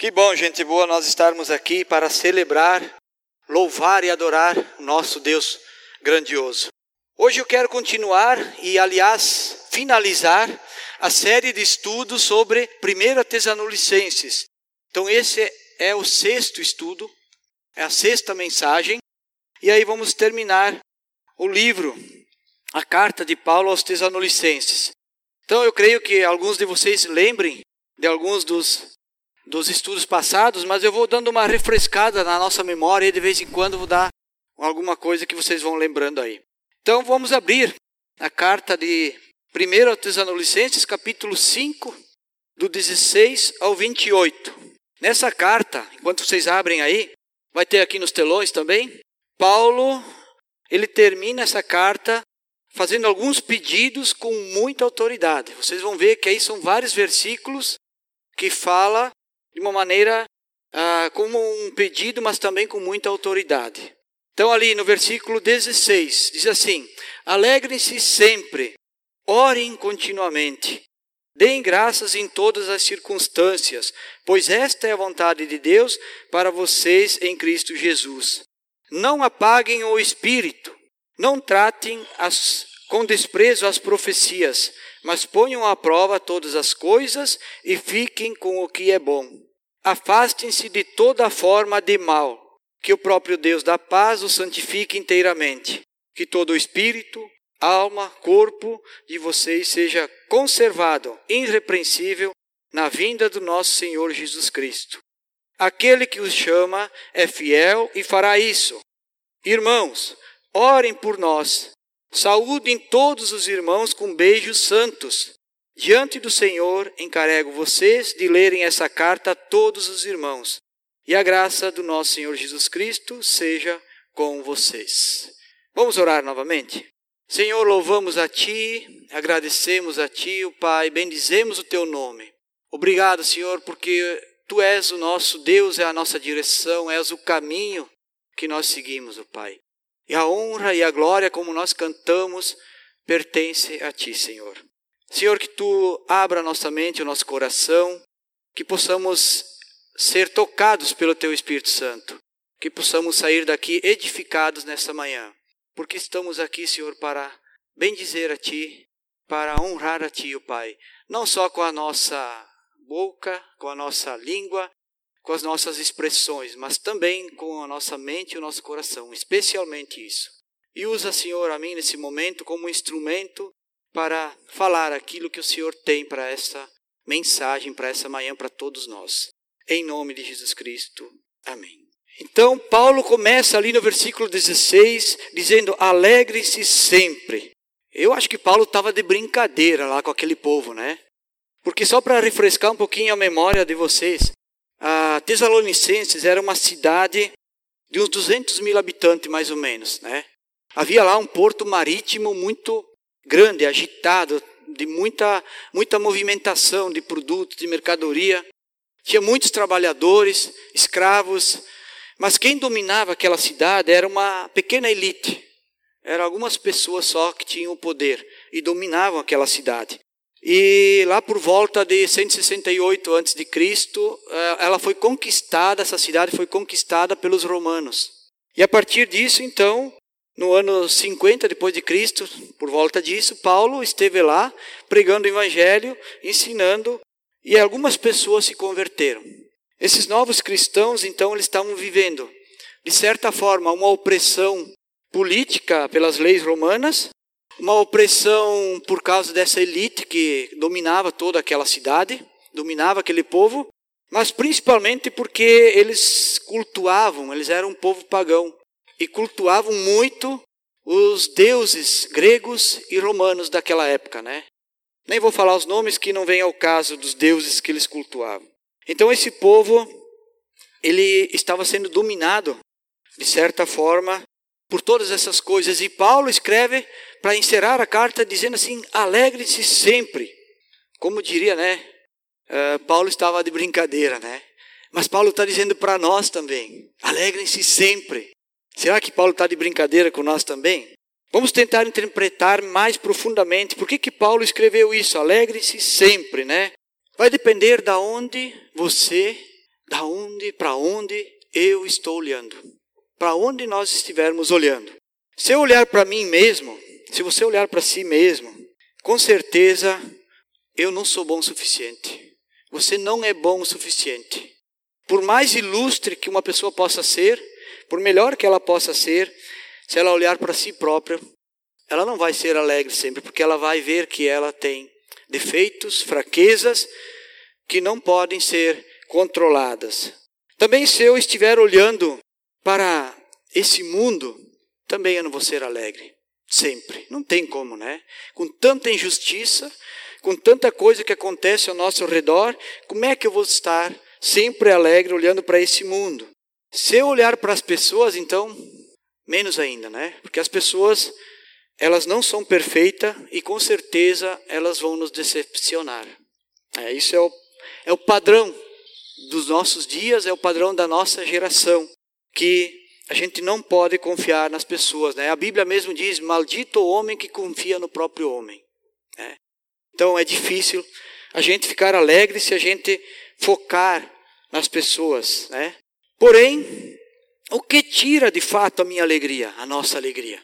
Que bom, gente boa, nós estarmos aqui para celebrar, louvar e adorar o nosso Deus grandioso. Hoje eu quero continuar e, aliás, finalizar a série de estudos sobre 1 Tessalonicenses. Então, esse é o sexto estudo, é a sexta mensagem, e aí vamos terminar o livro, a carta de Paulo aos Tessalonicenses. Então, eu creio que alguns de vocês lembrem de alguns dos dos estudos passados, mas eu vou dando uma refrescada na nossa memória e de vez em quando vou dar alguma coisa que vocês vão lembrando aí. Então vamos abrir a carta de 1 Tessalonicenses, capítulo 5, do 16 ao 28. Nessa carta, enquanto vocês abrem aí, vai ter aqui nos telões também, Paulo, ele termina essa carta fazendo alguns pedidos com muita autoridade. Vocês vão ver que aí são vários versículos que fala de uma maneira ah, como um pedido, mas também com muita autoridade. Então, ali no versículo 16, diz assim: Alegrem-se sempre, orem continuamente, deem graças em todas as circunstâncias, pois esta é a vontade de Deus para vocês em Cristo Jesus. Não apaguem o espírito, não tratem as, com desprezo as profecias, mas ponham à prova todas as coisas e fiquem com o que é bom. Afastem-se de toda forma de mal, que o próprio Deus da paz os santifique inteiramente, que todo o espírito, alma, corpo de vocês seja conservado irrepreensível na vinda do nosso Senhor Jesus Cristo. Aquele que os chama é fiel e fará isso. Irmãos, orem por nós Saúdem todos os irmãos com beijos santos. Diante do Senhor, encarrego vocês de lerem essa carta a todos os irmãos. E a graça do nosso Senhor Jesus Cristo seja com vocês. Vamos orar novamente? Senhor, louvamos a Ti, agradecemos a Ti, o Pai, bendizemos o Teu nome. Obrigado, Senhor, porque Tu és o nosso Deus, é a nossa direção, és o caminho que nós seguimos, o Pai. E a honra e a glória, como nós cantamos, pertence a Ti, Senhor. Senhor, que Tu abra nossa mente, o nosso coração, que possamos ser tocados pelo Teu Espírito Santo, que possamos sair daqui edificados nessa manhã, porque estamos aqui, Senhor, para bendizer a Ti, para honrar a Ti, o Pai, não só com a nossa boca, com a nossa língua, com as nossas expressões, mas também com a nossa mente e o nosso coração, especialmente isso. E usa, Senhor, a mim nesse momento como instrumento para falar aquilo que o Senhor tem para essa mensagem, para essa manhã, para todos nós. Em nome de Jesus Cristo. Amém. Então, Paulo começa ali no versículo 16, dizendo: Alegre-se sempre. Eu acho que Paulo estava de brincadeira lá com aquele povo, né? Porque só para refrescar um pouquinho a memória de vocês, a Tesalonicenses era uma cidade de uns 200 mil habitantes, mais ou menos. Né? Havia lá um porto marítimo muito grande, agitado, de muita, muita movimentação de produtos, de mercadoria. Tinha muitos trabalhadores, escravos, mas quem dominava aquela cidade era uma pequena elite. Eram algumas pessoas só que tinham o poder e dominavam aquela cidade. E lá por volta de 168 a.C., eh, ela foi conquistada, essa cidade foi conquistada pelos romanos. E a partir disso, então, no ano 50 depois de Cristo, por volta disso, Paulo esteve lá pregando o evangelho, ensinando, e algumas pessoas se converteram. Esses novos cristãos, então, eles estavam vivendo, de certa forma, uma opressão política pelas leis romanas, uma opressão por causa dessa elite que dominava toda aquela cidade, dominava aquele povo, mas principalmente porque eles cultuavam, eles eram um povo pagão e cultuavam muito os deuses gregos e romanos daquela época, né? Nem vou falar os nomes que não vêm ao caso dos deuses que eles cultuavam. Então esse povo ele estava sendo dominado de certa forma por todas essas coisas e Paulo escreve para encerrar a carta dizendo assim: alegre-se sempre. Como diria, né? Uh, Paulo estava de brincadeira, né? Mas Paulo está dizendo para nós também: alegrem-se sempre. Será que Paulo está de brincadeira com nós também? Vamos tentar interpretar mais profundamente por que, que Paulo escreveu isso. Alegre-se sempre, né? Vai depender da onde você Da onde, para onde eu estou olhando? Para onde nós estivermos olhando? Se eu olhar para mim mesmo, se você olhar para si mesmo, com certeza eu não sou bom o suficiente. Você não é bom o suficiente. Por mais ilustre que uma pessoa possa ser, por melhor que ela possa ser, se ela olhar para si própria, ela não vai ser alegre sempre, porque ela vai ver que ela tem defeitos, fraquezas que não podem ser controladas. Também se eu estiver olhando para esse mundo, também eu não vou ser alegre. Sempre. Não tem como, né? Com tanta injustiça, com tanta coisa que acontece ao nosso redor, como é que eu vou estar sempre alegre olhando para esse mundo? Se eu olhar para as pessoas, então, menos ainda, né? Porque as pessoas, elas não são perfeitas e com certeza elas vão nos decepcionar. É, isso é o, é o padrão dos nossos dias, é o padrão da nossa geração, que a gente não pode confiar nas pessoas. Né? A Bíblia mesmo diz: Maldito o homem que confia no próprio homem. Né? Então é difícil a gente ficar alegre se a gente focar nas pessoas. Né? Porém, o que tira de fato a minha alegria, a nossa alegria?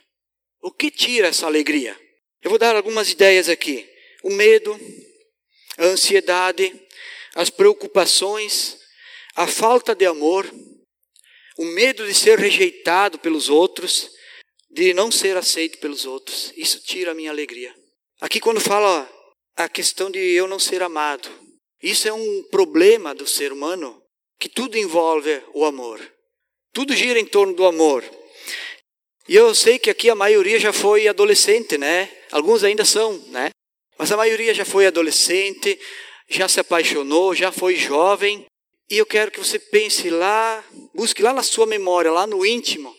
O que tira essa alegria? Eu vou dar algumas ideias aqui: o medo, a ansiedade, as preocupações, a falta de amor, o medo de ser rejeitado pelos outros, de não ser aceito pelos outros. Isso tira a minha alegria. Aqui, quando fala a questão de eu não ser amado, isso é um problema do ser humano que tudo envolve o amor. Tudo gira em torno do amor. E eu sei que aqui a maioria já foi adolescente, né? Alguns ainda são, né? Mas a maioria já foi adolescente, já se apaixonou, já foi jovem, e eu quero que você pense lá, busque lá na sua memória, lá no íntimo,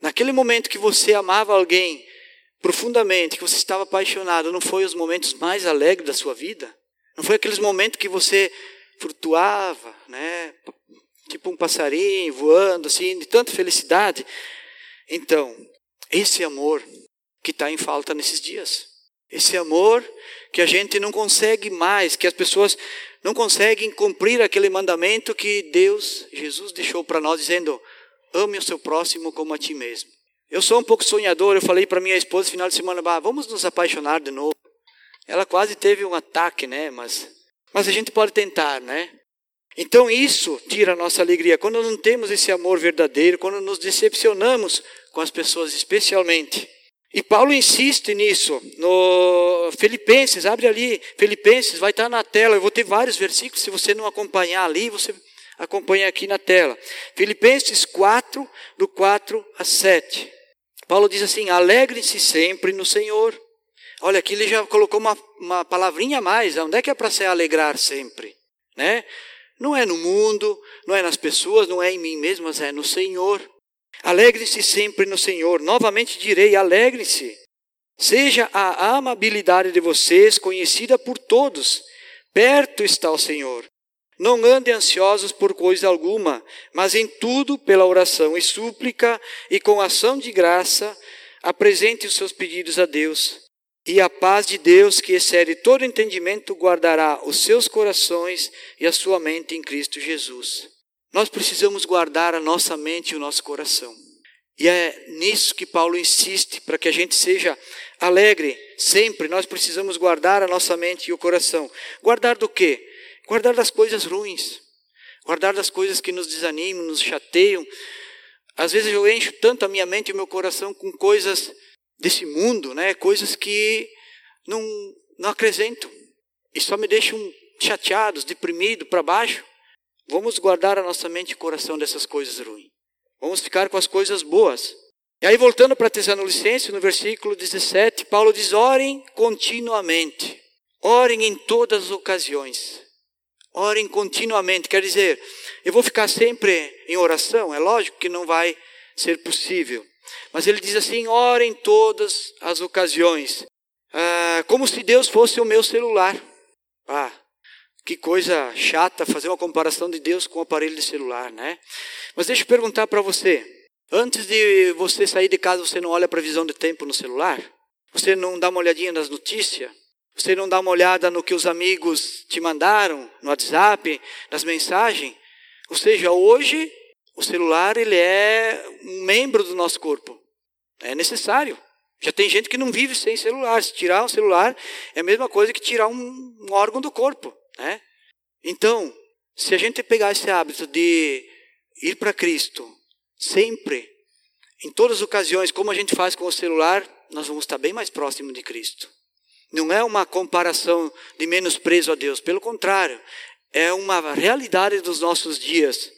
naquele momento que você amava alguém profundamente, que você estava apaixonado, não foi os momentos mais alegres da sua vida? Não foi aqueles momentos que você flutuava, né? Tipo um passarinho voando, assim, de tanta felicidade. Então, esse amor que está em falta nesses dias. Esse amor que a gente não consegue mais, que as pessoas não conseguem cumprir aquele mandamento que Deus, Jesus, deixou para nós, dizendo: ame o seu próximo como a ti mesmo. Eu sou um pouco sonhador, eu falei para minha esposa no final de semana, vamos nos apaixonar de novo. Ela quase teve um ataque, né? Mas, mas a gente pode tentar, né? Então isso tira a nossa alegria. Quando não temos esse amor verdadeiro, quando nos decepcionamos com as pessoas, especialmente. E Paulo insiste nisso, no Filipenses, abre ali, Filipenses, vai estar na tela, eu vou ter vários versículos, se você não acompanhar ali, você acompanha aqui na tela. Filipenses 4, do 4 a 7. Paulo diz assim: alegre-se sempre no Senhor. Olha, aqui ele já colocou uma, uma palavrinha a mais, onde é que é para se alegrar sempre? Né? Não é no mundo, não é nas pessoas, não é em mim mesmo, mas é no Senhor. Alegre-se sempre no Senhor. Novamente direi: alegre-se. Seja a amabilidade de vocês conhecida por todos. Perto está o Senhor. Não andem ansiosos por coisa alguma, mas em tudo, pela oração e súplica e com ação de graça, apresente os seus pedidos a Deus. E a paz de Deus, que excede todo entendimento, guardará os seus corações e a sua mente em Cristo Jesus. Nós precisamos guardar a nossa mente e o nosso coração. E é nisso que Paulo insiste, para que a gente seja alegre sempre. Nós precisamos guardar a nossa mente e o coração. Guardar do quê? Guardar das coisas ruins. Guardar das coisas que nos desanimam, nos chateiam. Às vezes eu encho tanto a minha mente e o meu coração com coisas desse mundo, né? Coisas que não, não acrescentam e só me deixam chateados, deprimido, para baixo. Vamos guardar a nossa mente e coração dessas coisas ruins. Vamos ficar com as coisas boas. E aí, voltando para Tessalonicenses, no versículo 17, Paulo diz: orem continuamente, orem em todas as ocasiões, orem continuamente. Quer dizer, eu vou ficar sempre em oração? É lógico que não vai ser possível. Mas ele diz assim: orem em todas as ocasiões, ah, como se Deus fosse o meu celular. Ah, que coisa chata fazer uma comparação de Deus com o aparelho de celular, né? Mas deixa eu perguntar para você. Antes de você sair de casa, você não olha a previsão de tempo no celular? Você não dá uma olhadinha nas notícias? Você não dá uma olhada no que os amigos te mandaram no WhatsApp, nas mensagens? Ou seja, hoje o celular ele é um membro do nosso corpo. É necessário. Já tem gente que não vive sem celular. Se tirar o celular é a mesma coisa que tirar um, um órgão do corpo. Né? Então, se a gente pegar esse hábito de ir para Cristo sempre, em todas as ocasiões, como a gente faz com o celular, nós vamos estar bem mais próximo de Cristo. Não é uma comparação de menosprezo a Deus, pelo contrário, é uma realidade dos nossos dias.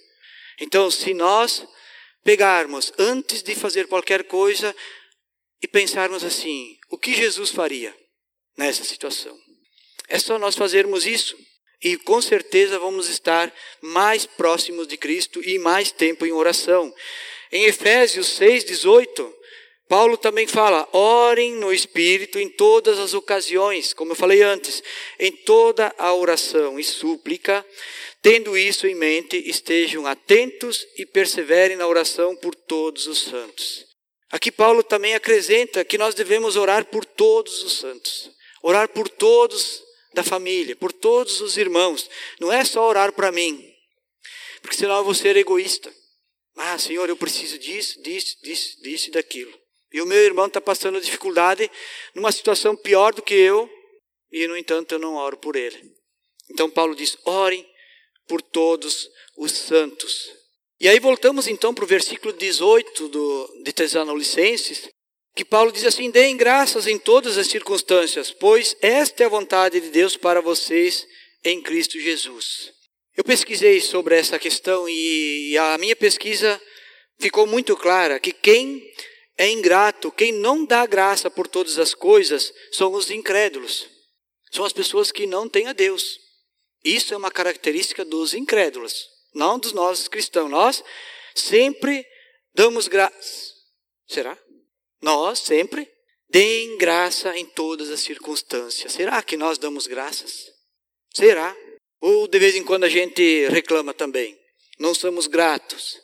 Então, se nós pegarmos antes de fazer qualquer coisa e pensarmos assim: o que Jesus faria nessa situação? É só nós fazermos isso e com certeza vamos estar mais próximos de Cristo e mais tempo em oração. Em Efésios 6:18, Paulo também fala: orem no Espírito em todas as ocasiões, como eu falei antes, em toda a oração e súplica, tendo isso em mente, estejam atentos e perseverem na oração por todos os santos. Aqui Paulo também acrescenta que nós devemos orar por todos os santos, orar por todos da família, por todos os irmãos. Não é só orar para mim, porque senão eu vou ser egoísta. Ah, Senhor, eu preciso disso, disso, disso, disso e daquilo. E o meu irmão está passando dificuldade numa situação pior do que eu, e no entanto eu não oro por ele. Então Paulo diz: orem por todos os santos. E aí voltamos então para o versículo 18 do, de Tessalonicenses, que Paulo diz assim: deem graças em todas as circunstâncias, pois esta é a vontade de Deus para vocês em Cristo Jesus. Eu pesquisei sobre essa questão e a minha pesquisa ficou muito clara que quem é ingrato, quem não dá graça por todas as coisas, são os incrédulos. São as pessoas que não têm a Deus. Isso é uma característica dos incrédulos, não dos nossos cristãos. Nós sempre damos graça. Será? Nós sempre deem graça em todas as circunstâncias. Será que nós damos graças? Será? Ou de vez em quando a gente reclama também? Não somos gratos.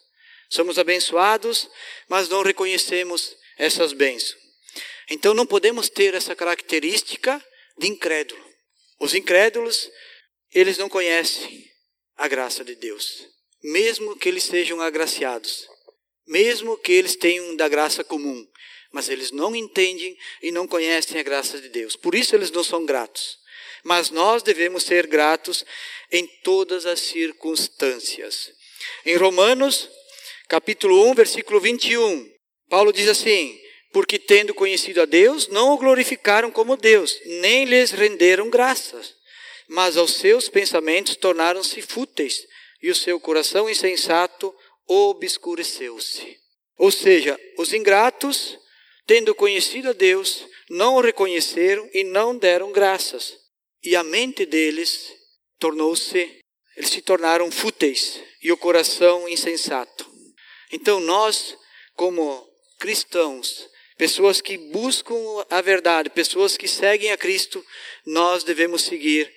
Somos abençoados, mas não reconhecemos essas bênçãos. Então não podemos ter essa característica de incrédulo. Os incrédulos, eles não conhecem a graça de Deus, mesmo que eles sejam agraciados, mesmo que eles tenham da graça comum, mas eles não entendem e não conhecem a graça de Deus. Por isso eles não são gratos. Mas nós devemos ser gratos em todas as circunstâncias. Em Romanos capítulo 1, versículo 21. Paulo diz assim: Porque tendo conhecido a Deus, não o glorificaram como Deus, nem lhes renderam graças, mas aos seus pensamentos tornaram-se fúteis, e o seu coração insensato obscureceu-se. Ou seja, os ingratos, tendo conhecido a Deus, não o reconheceram e não deram graças. E a mente deles tornou-se, eles se tornaram fúteis e o coração insensato. Então nós, como cristãos, pessoas que buscam a verdade, pessoas que seguem a Cristo, nós devemos seguir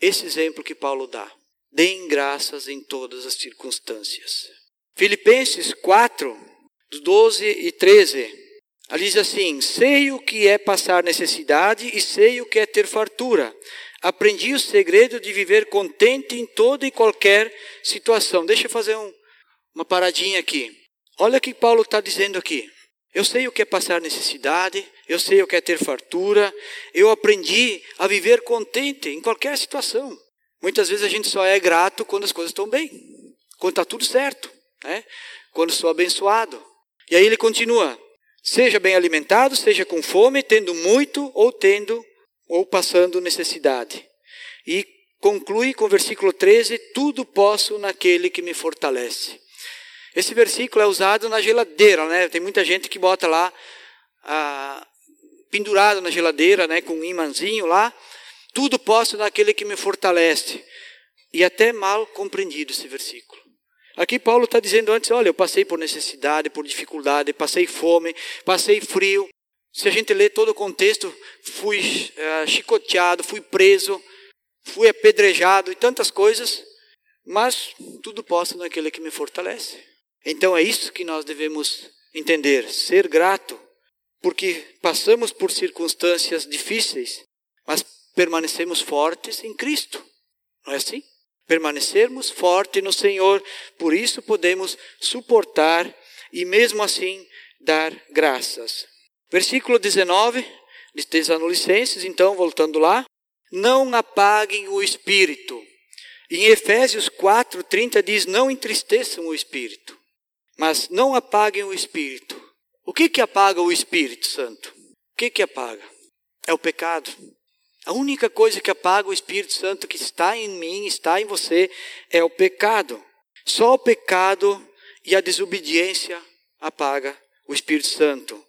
esse exemplo que Paulo dá. Deem graças em todas as circunstâncias. Filipenses 4, 12 e 13. Ali diz assim: Sei o que é passar necessidade e sei o que é ter fartura. Aprendi o segredo de viver contente em toda e qualquer situação. Deixa eu fazer um, uma paradinha aqui. Olha o que Paulo está dizendo aqui. Eu sei o que é passar necessidade, eu sei o que é ter fartura, eu aprendi a viver contente em qualquer situação. Muitas vezes a gente só é grato quando as coisas estão bem, quando está tudo certo, né? quando sou abençoado. E aí ele continua: seja bem alimentado, seja com fome, tendo muito ou tendo ou passando necessidade. E conclui com o versículo 13: tudo posso naquele que me fortalece. Esse versículo é usado na geladeira, né? Tem muita gente que bota lá ah, pendurado na geladeira, né? Com um imãzinho lá. Tudo posso naquele que me fortalece. E até mal compreendido esse versículo. Aqui Paulo está dizendo antes: olha, eu passei por necessidade, por dificuldade, passei fome, passei frio. Se a gente lê todo o contexto, fui uh, chicoteado, fui preso, fui apedrejado e tantas coisas, mas tudo posso naquele que me fortalece. Então é isso que nós devemos entender, ser grato, porque passamos por circunstâncias difíceis, mas permanecemos fortes em Cristo. Não é assim? Permanecermos fortes no Senhor, por isso podemos suportar e mesmo assim dar graças. Versículo 19 de Tessalonicenses, então, voltando lá, não apaguem o espírito. Em Efésios 4, 30 diz: Não entristeçam o espírito, mas não apaguem o espírito. O que que apaga o Espírito Santo? O que que apaga? É o pecado. A única coisa que apaga o Espírito Santo que está em mim, está em você, é o pecado. Só o pecado e a desobediência apaga o Espírito Santo.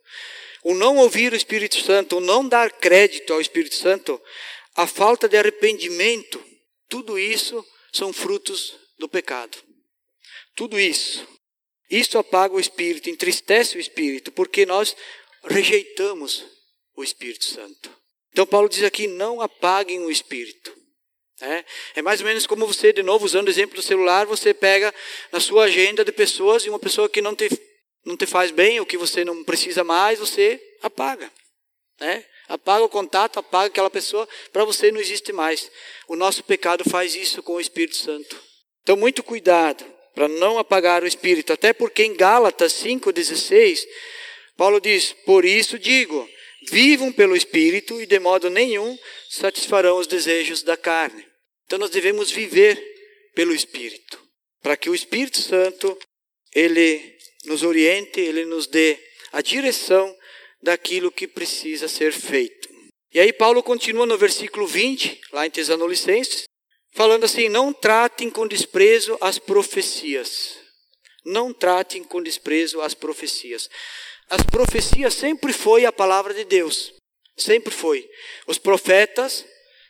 O não ouvir o Espírito Santo, o não dar crédito ao Espírito Santo, a falta de arrependimento, tudo isso são frutos do pecado. Tudo isso. Isso apaga o espírito, entristece o espírito, porque nós rejeitamos o Espírito Santo. Então Paulo diz aqui: não apaguem o espírito. É, é mais ou menos como você, de novo, usando o exemplo do celular, você pega na sua agenda de pessoas e uma pessoa que não te, não te faz bem, ou que você não precisa mais, você apaga. Né? Apaga o contato, apaga aquela pessoa, para você não existe mais. O nosso pecado faz isso com o Espírito Santo. Então, muito cuidado para não apagar o Espírito. Até porque em Gálatas 5,16, Paulo diz: Por isso digo, vivam pelo Espírito e de modo nenhum satisfarão os desejos da carne. Então, nós devemos viver pelo Espírito, para que o Espírito Santo ele nos oriente, ele nos dê a direção daquilo que precisa ser feito. E aí Paulo continua no versículo 20, lá em Tesalonicenses, falando assim: "Não tratem com desprezo as profecias. Não tratem com desprezo as profecias. As profecias sempre foi a palavra de Deus. Sempre foi. Os profetas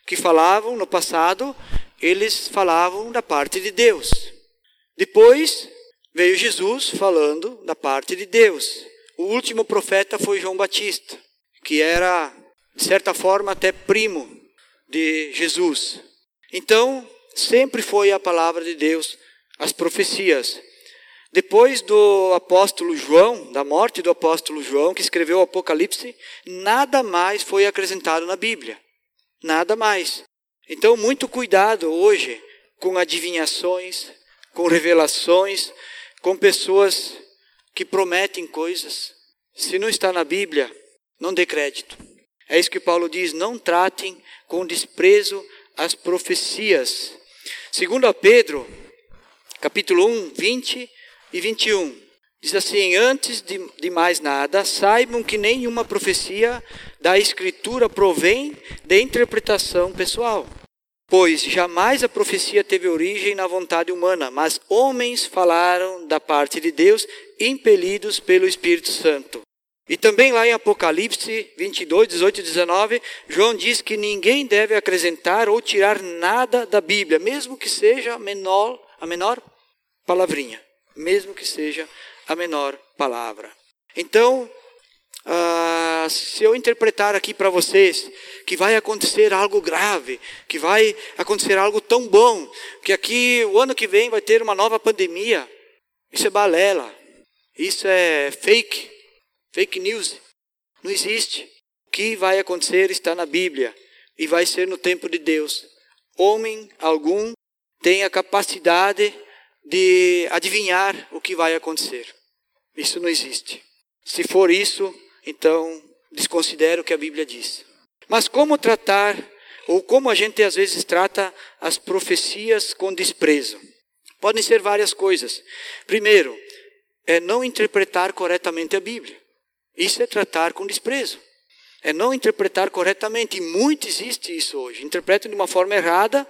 que falavam no passado, eles falavam da parte de Deus. Depois veio Jesus falando da parte de Deus. O último profeta foi João Batista, que era, de certa forma, até primo de Jesus. Então, sempre foi a palavra de Deus, as profecias. Depois do apóstolo João, da morte do apóstolo João, que escreveu o Apocalipse, nada mais foi acrescentado na Bíblia. Nada mais. Então, muito cuidado hoje com adivinhações, com revelações, com pessoas que prometem coisas. Se não está na Bíblia, não dê crédito. É isso que Paulo diz: não tratem com desprezo as profecias. Segundo a Pedro, capítulo 1, 20 e 21. Diz assim: Antes de, de mais nada, saibam que nenhuma profecia da Escritura provém de interpretação pessoal Pois jamais a profecia teve origem na vontade humana, mas homens falaram da parte de Deus, impelidos pelo Espírito Santo. E também lá em Apocalipse 22, 18 e 19, João diz que ninguém deve acrescentar ou tirar nada da Bíblia, mesmo que seja a menor, a menor palavrinha, mesmo que seja a menor palavra. Então, ah, se eu interpretar aqui para vocês que vai acontecer algo grave, que vai acontecer algo tão bom, que aqui o ano que vem vai ter uma nova pandemia, isso é balela, isso é fake, fake news, não existe. O que vai acontecer está na Bíblia e vai ser no tempo de Deus. Homem algum tem a capacidade de adivinhar o que vai acontecer. Isso não existe. Se for isso, então desconsidera o que a Bíblia diz. Mas como tratar, ou como a gente às vezes trata as profecias com desprezo? Podem ser várias coisas. Primeiro, é não interpretar corretamente a Bíblia. Isso é tratar com desprezo. É não interpretar corretamente. E muito existe isso hoje. Interpretam de uma forma errada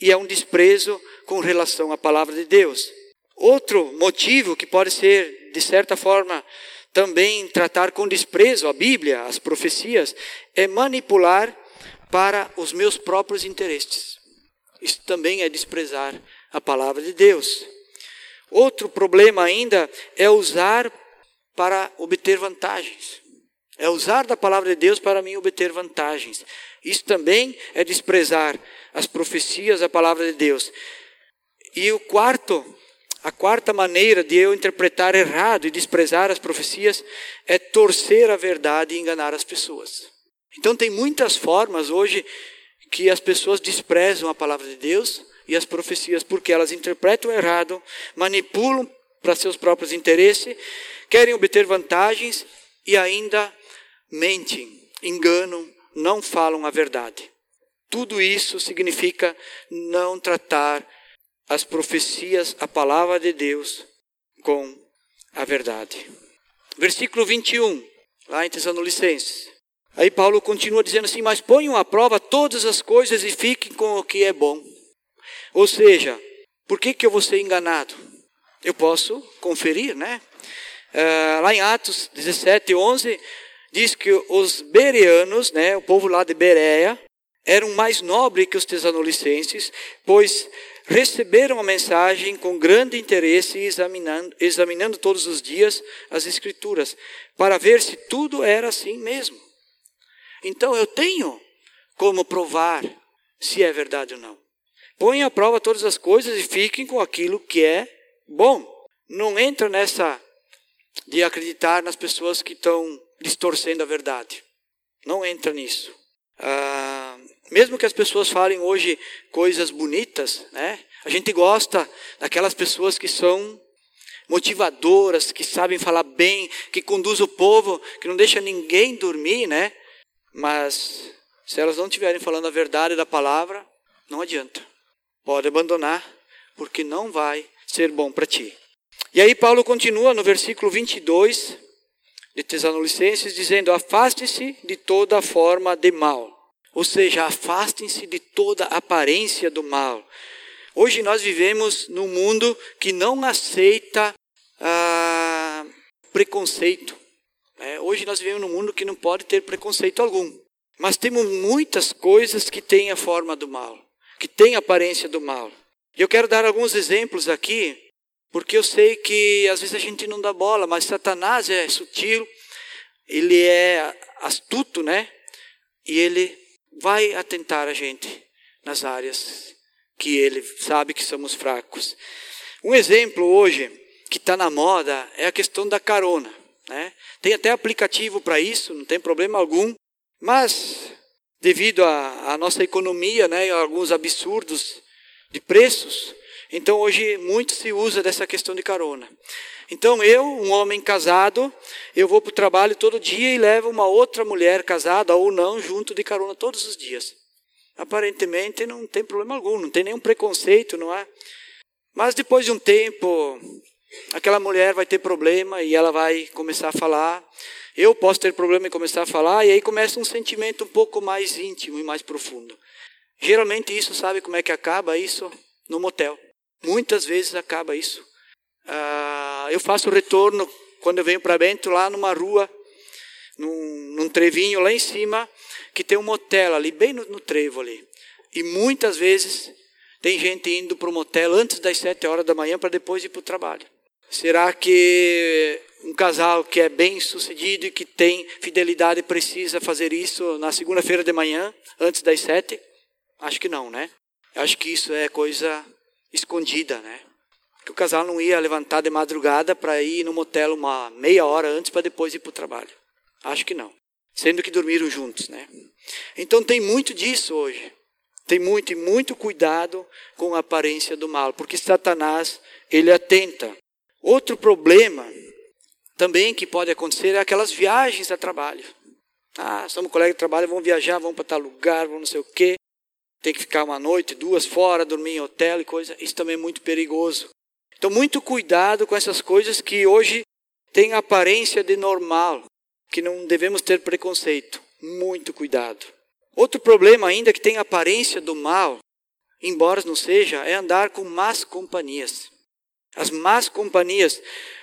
e é um desprezo com relação à palavra de Deus. Outro motivo que pode ser, de certa forma, também tratar com desprezo a Bíblia, as profecias, é manipular para os meus próprios interesses. Isso também é desprezar a palavra de Deus. Outro problema ainda é usar para obter vantagens. É usar da palavra de Deus para mim obter vantagens. Isso também é desprezar as profecias, a palavra de Deus. E o quarto a quarta maneira de eu interpretar errado e desprezar as profecias é torcer a verdade e enganar as pessoas. Então, tem muitas formas hoje que as pessoas desprezam a palavra de Deus e as profecias, porque elas interpretam errado, manipulam para seus próprios interesses, querem obter vantagens e ainda mentem, enganam, não falam a verdade. Tudo isso significa não tratar as profecias, a palavra de Deus, com a verdade. Versículo 21, lá em Tessalonicenses. Aí Paulo continua dizendo assim: Mas ponham à prova todas as coisas e fiquem com o que é bom. Ou seja, por que, que eu vou ser enganado? Eu posso conferir, né? Uh, lá em Atos 17, 11, diz que os bereanos, né, o povo lá de Bereia, eram mais nobres que os tesanolicenses, pois receberam a mensagem com grande interesse examinando, examinando todos os dias as escrituras, para ver se tudo era assim mesmo. Então eu tenho como provar se é verdade ou não. Põe à prova todas as coisas e fiquem com aquilo que é bom. Não entra nessa de acreditar nas pessoas que estão distorcendo a verdade. Não entra nisso. Ah, mesmo que as pessoas falem hoje coisas bonitas, né? A gente gosta daquelas pessoas que são motivadoras, que sabem falar bem, que conduz o povo, que não deixa ninguém dormir, né? Mas se elas não estiverem falando a verdade da palavra, não adianta. Pode abandonar, porque não vai ser bom para ti. E aí Paulo continua no versículo 22 de Tessalonicenses dizendo: "Afaste-se de toda forma de mal". Ou seja, afastem-se de toda aparência do mal. Hoje nós vivemos num mundo que não aceita ah, preconceito. É, hoje nós vivemos num mundo que não pode ter preconceito algum. Mas temos muitas coisas que têm a forma do mal, que têm a aparência do mal. E eu quero dar alguns exemplos aqui porque eu sei que às vezes a gente não dá bola, mas Satanás é sutil, ele é astuto, né? E ele vai atentar a gente nas áreas que ele sabe que somos fracos. Um exemplo hoje que está na moda é a questão da carona. Né? Tem até aplicativo para isso, não tem problema algum, mas devido à nossa economia né, e a alguns absurdos de preços, então hoje muito se usa dessa questão de carona. Então eu, um homem casado, eu vou para o trabalho todo dia e levo uma outra mulher casada ou não junto de carona todos os dias. Aparentemente não tem problema algum, não tem nenhum preconceito, não é? Mas depois de um tempo, aquela mulher vai ter problema e ela vai começar a falar. Eu posso ter problema em começar a falar e aí começa um sentimento um pouco mais íntimo e mais profundo. Geralmente isso, sabe como é que acaba isso? No motel. Muitas vezes acaba isso. Ah, eu faço o retorno quando eu venho para Bento, lá numa rua, num, num, trevinho lá em cima, que tem um motel ali, bem no, no trevo ali. E muitas vezes tem gente indo para o motel antes das sete horas da manhã para depois ir para o trabalho. Será que um casal que é bem sucedido e que tem fidelidade precisa fazer isso na segunda-feira de manhã, antes das sete? Acho que não, né? Acho que isso é coisa escondida, né? Que o casal não ia levantar de madrugada para ir no motel uma meia hora antes para depois ir para o trabalho. Acho que não. Sendo que dormiram juntos, né? Então tem muito disso hoje. Tem muito e muito cuidado com a aparência do mal, porque Satanás, ele atenta. Outro problema também que pode acontecer é aquelas viagens a trabalho. Ah, somos colegas de trabalho, vamos viajar, vamos para tal lugar, vamos não sei o quê tem que ficar uma noite, duas fora, dormir em hotel e coisa. Isso também é muito perigoso. Então, muito cuidado com essas coisas que hoje têm aparência de normal, que não devemos ter preconceito. Muito cuidado. Outro problema ainda que tem aparência do mal, embora não seja, é andar com más companhias. As más companhias,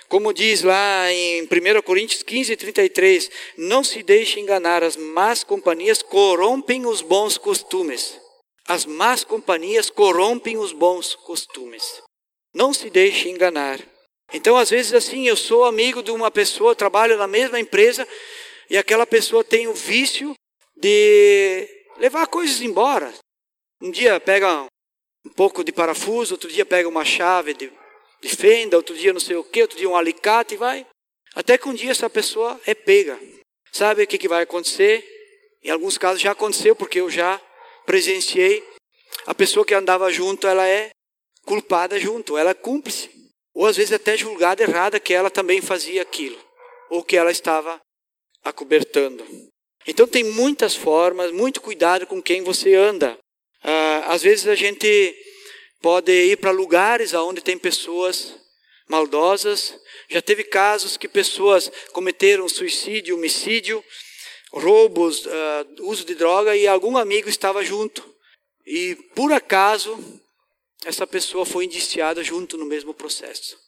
como diz lá em 1 Coríntios 15, 33, não se deixe enganar, as más companhias corrompem os bons costumes. As más companhias corrompem os bons costumes. Não se deixe enganar. Então, às vezes, assim, eu sou amigo de uma pessoa, trabalho na mesma empresa, e aquela pessoa tem o vício de levar coisas embora. Um dia pega um pouco de parafuso, outro dia pega uma chave de, de fenda, outro dia não sei o que, outro dia um alicate e vai. Até que um dia essa pessoa é pega. Sabe o que, que vai acontecer? Em alguns casos já aconteceu, porque eu já presenciei. a pessoa que andava junto, ela é culpada junto, ela é cúmplice. Ou às vezes até julgada errada que ela também fazia aquilo, ou que ela estava acobertando. Então tem muitas formas, muito cuidado com quem você anda. Ah, às vezes a gente pode ir para lugares onde tem pessoas maldosas. Já teve casos que pessoas cometeram suicídio, homicídio, roubos, uh, uso de droga e algum amigo estava junto. E por acaso essa pessoa foi indiciada junto no mesmo processo.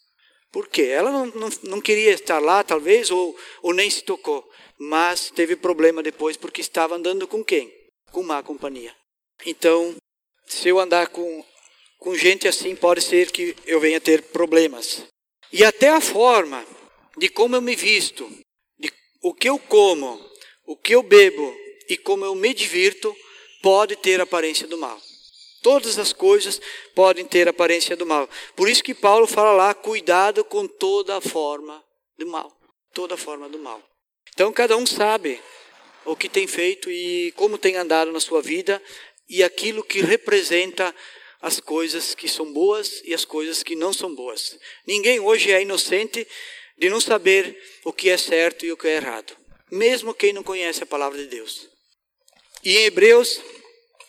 Por quê? Ela não, não, não queria estar lá, talvez, ou, ou nem se tocou. Mas teve problema depois porque estava andando com quem? Com má companhia. Então, se eu andar com, com gente assim, pode ser que eu venha ter problemas. E até a forma de como eu me visto, de o que eu como, o que eu bebo e como eu me divirto, pode ter aparência do mal. Todas as coisas podem ter aparência do mal. Por isso que Paulo fala lá: cuidado com toda a forma do mal. Toda forma do mal. Então cada um sabe o que tem feito e como tem andado na sua vida e aquilo que representa as coisas que são boas e as coisas que não são boas. Ninguém hoje é inocente de não saber o que é certo e o que é errado, mesmo quem não conhece a palavra de Deus. E em Hebreus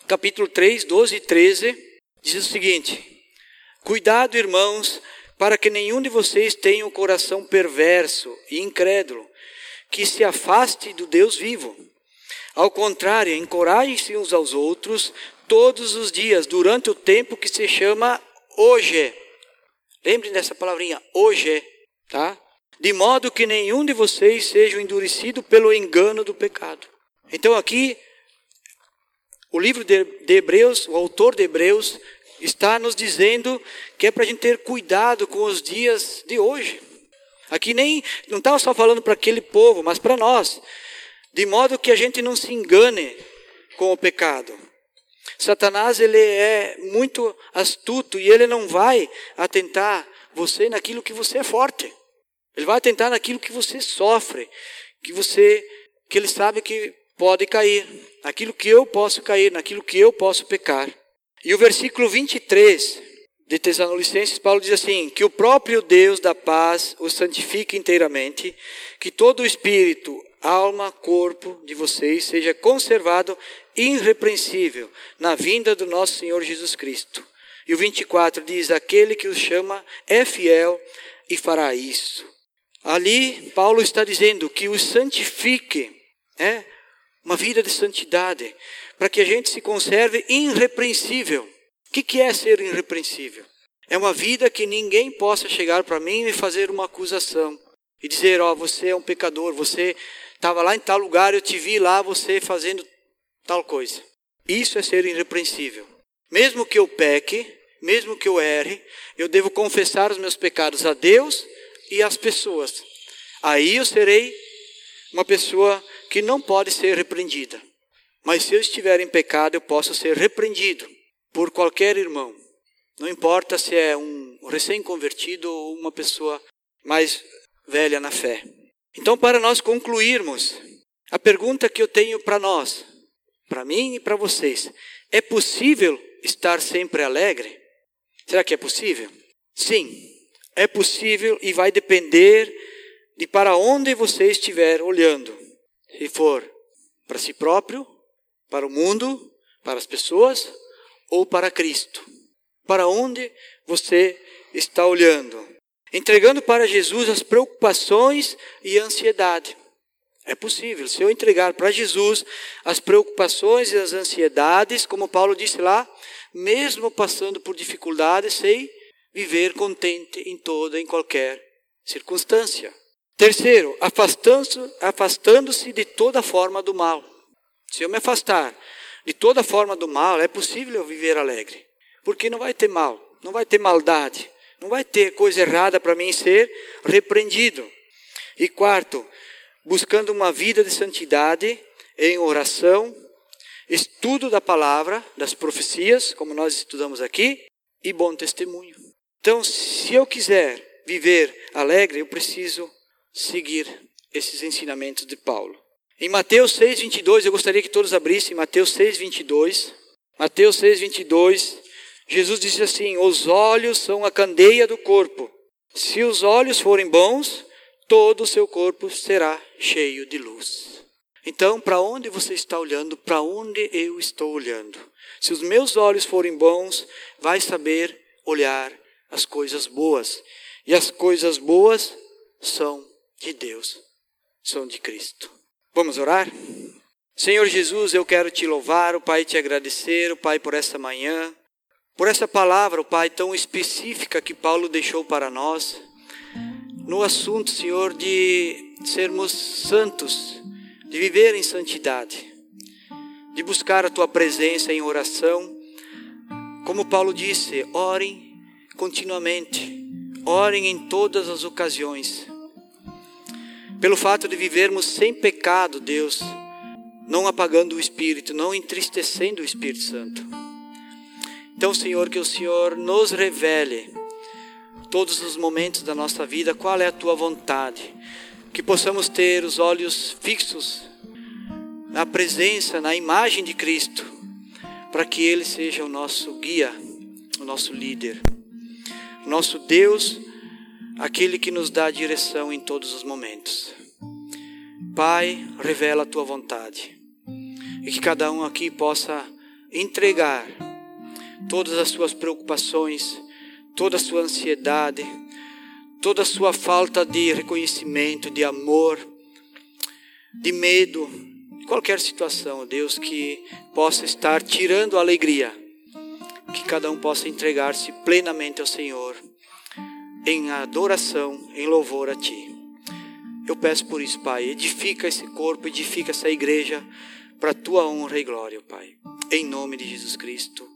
capítulo 3, 12 e 13, diz o seguinte: Cuidado, irmãos, para que nenhum de vocês tenha um coração perverso e incrédulo, que se afaste do Deus vivo. Ao contrário, encorajem-se uns aos outros todos os dias, durante o tempo que se chama hoje. Lembrem dessa palavrinha, hoje, tá? De modo que nenhum de vocês seja endurecido pelo engano do pecado. Então aqui o livro de, Hebreus, o autor de Hebreus, está nos dizendo que é para a gente ter cuidado com os dias de hoje. Aqui nem não estava só falando para aquele povo, mas para nós, de modo que a gente não se engane com o pecado. Satanás ele é muito astuto e ele não vai atentar você naquilo que você é forte. Ele vai atentar naquilo que você sofre, que você que ele sabe que pode cair, naquilo que eu posso cair, naquilo que eu posso pecar. E o versículo 23 de Tessalonicenses, Paulo diz assim: Que o próprio Deus da paz os santifique inteiramente, que todo o espírito, alma, corpo de vocês seja conservado irrepreensível na vinda do nosso Senhor Jesus Cristo. E o 24 diz: Aquele que os chama é fiel e fará isso. Ali, Paulo está dizendo que os santifique, é, uma vida de santidade, para que a gente se conserve irrepreensível. O que, que é ser irrepreensível? É uma vida que ninguém possa chegar para mim e fazer uma acusação e dizer: Ó, oh, você é um pecador, você estava lá em tal lugar, eu te vi lá, você fazendo tal coisa. Isso é ser irrepreensível. Mesmo que eu peque, mesmo que eu erre, eu devo confessar os meus pecados a Deus e às pessoas. Aí eu serei uma pessoa que não pode ser repreendida. Mas se eu estiver em pecado, eu posso ser repreendido por qualquer irmão. Não importa se é um recém-convertido ou uma pessoa mais velha na fé. Então, para nós concluirmos, a pergunta que eu tenho para nós, para mim e para vocês, é possível estar sempre alegre? Será que é possível? Sim, é possível e vai depender de para onde você estiver olhando. Se for para si próprio, para o mundo, para as pessoas ou para Cristo. Para onde você está olhando? Entregando para Jesus as preocupações e a ansiedade. É possível, se eu entregar para Jesus as preocupações e as ansiedades, como Paulo disse lá, mesmo passando por dificuldades, sei viver contente em toda, em qualquer circunstância. Terceiro, afastando-se afastando de toda forma do mal. Se eu me afastar de toda forma do mal, é possível eu viver alegre. Porque não vai ter mal, não vai ter maldade, não vai ter coisa errada para mim ser repreendido. E quarto, buscando uma vida de santidade em oração, estudo da palavra, das profecias, como nós estudamos aqui, e bom testemunho. Então, se eu quiser viver alegre, eu preciso seguir esses ensinamentos de Paulo. Em Mateus 6, 22, eu gostaria que todos abrissem Mateus 6, 22. Mateus 6, 22, Jesus disse assim: Os olhos são a candeia do corpo. Se os olhos forem bons, todo o seu corpo será cheio de luz. Então, para onde você está olhando? Para onde eu estou olhando? Se os meus olhos forem bons, vai saber olhar as coisas boas. E as coisas boas são de Deus, são de Cristo. Vamos orar? Senhor Jesus, eu quero te louvar, o Pai te agradecer, o Pai por essa manhã, por essa palavra, o Pai tão específica que Paulo deixou para nós, no assunto, Senhor, de sermos santos, de viver em santidade, de buscar a tua presença em oração. Como Paulo disse, orem continuamente, orem em todas as ocasiões. Pelo fato de vivermos sem pecado, Deus, não apagando o Espírito, não entristecendo o Espírito Santo. Então, Senhor, que o Senhor nos revele todos os momentos da nossa vida qual é a tua vontade, que possamos ter os olhos fixos na presença, na imagem de Cristo, para que Ele seja o nosso guia, o nosso líder, nosso Deus, aquele que nos dá direção em todos os momentos. Pai, revela a tua vontade e que cada um aqui possa entregar todas as suas preocupações, toda a sua ansiedade, toda a sua falta de reconhecimento, de amor, de medo, qualquer situação, Deus, que possa estar tirando a alegria, que cada um possa entregar-se plenamente ao Senhor, em adoração, em louvor a Ti. Eu peço por isso, Pai, edifica esse corpo, edifica essa igreja para a tua honra e glória, Pai. Em nome de Jesus Cristo.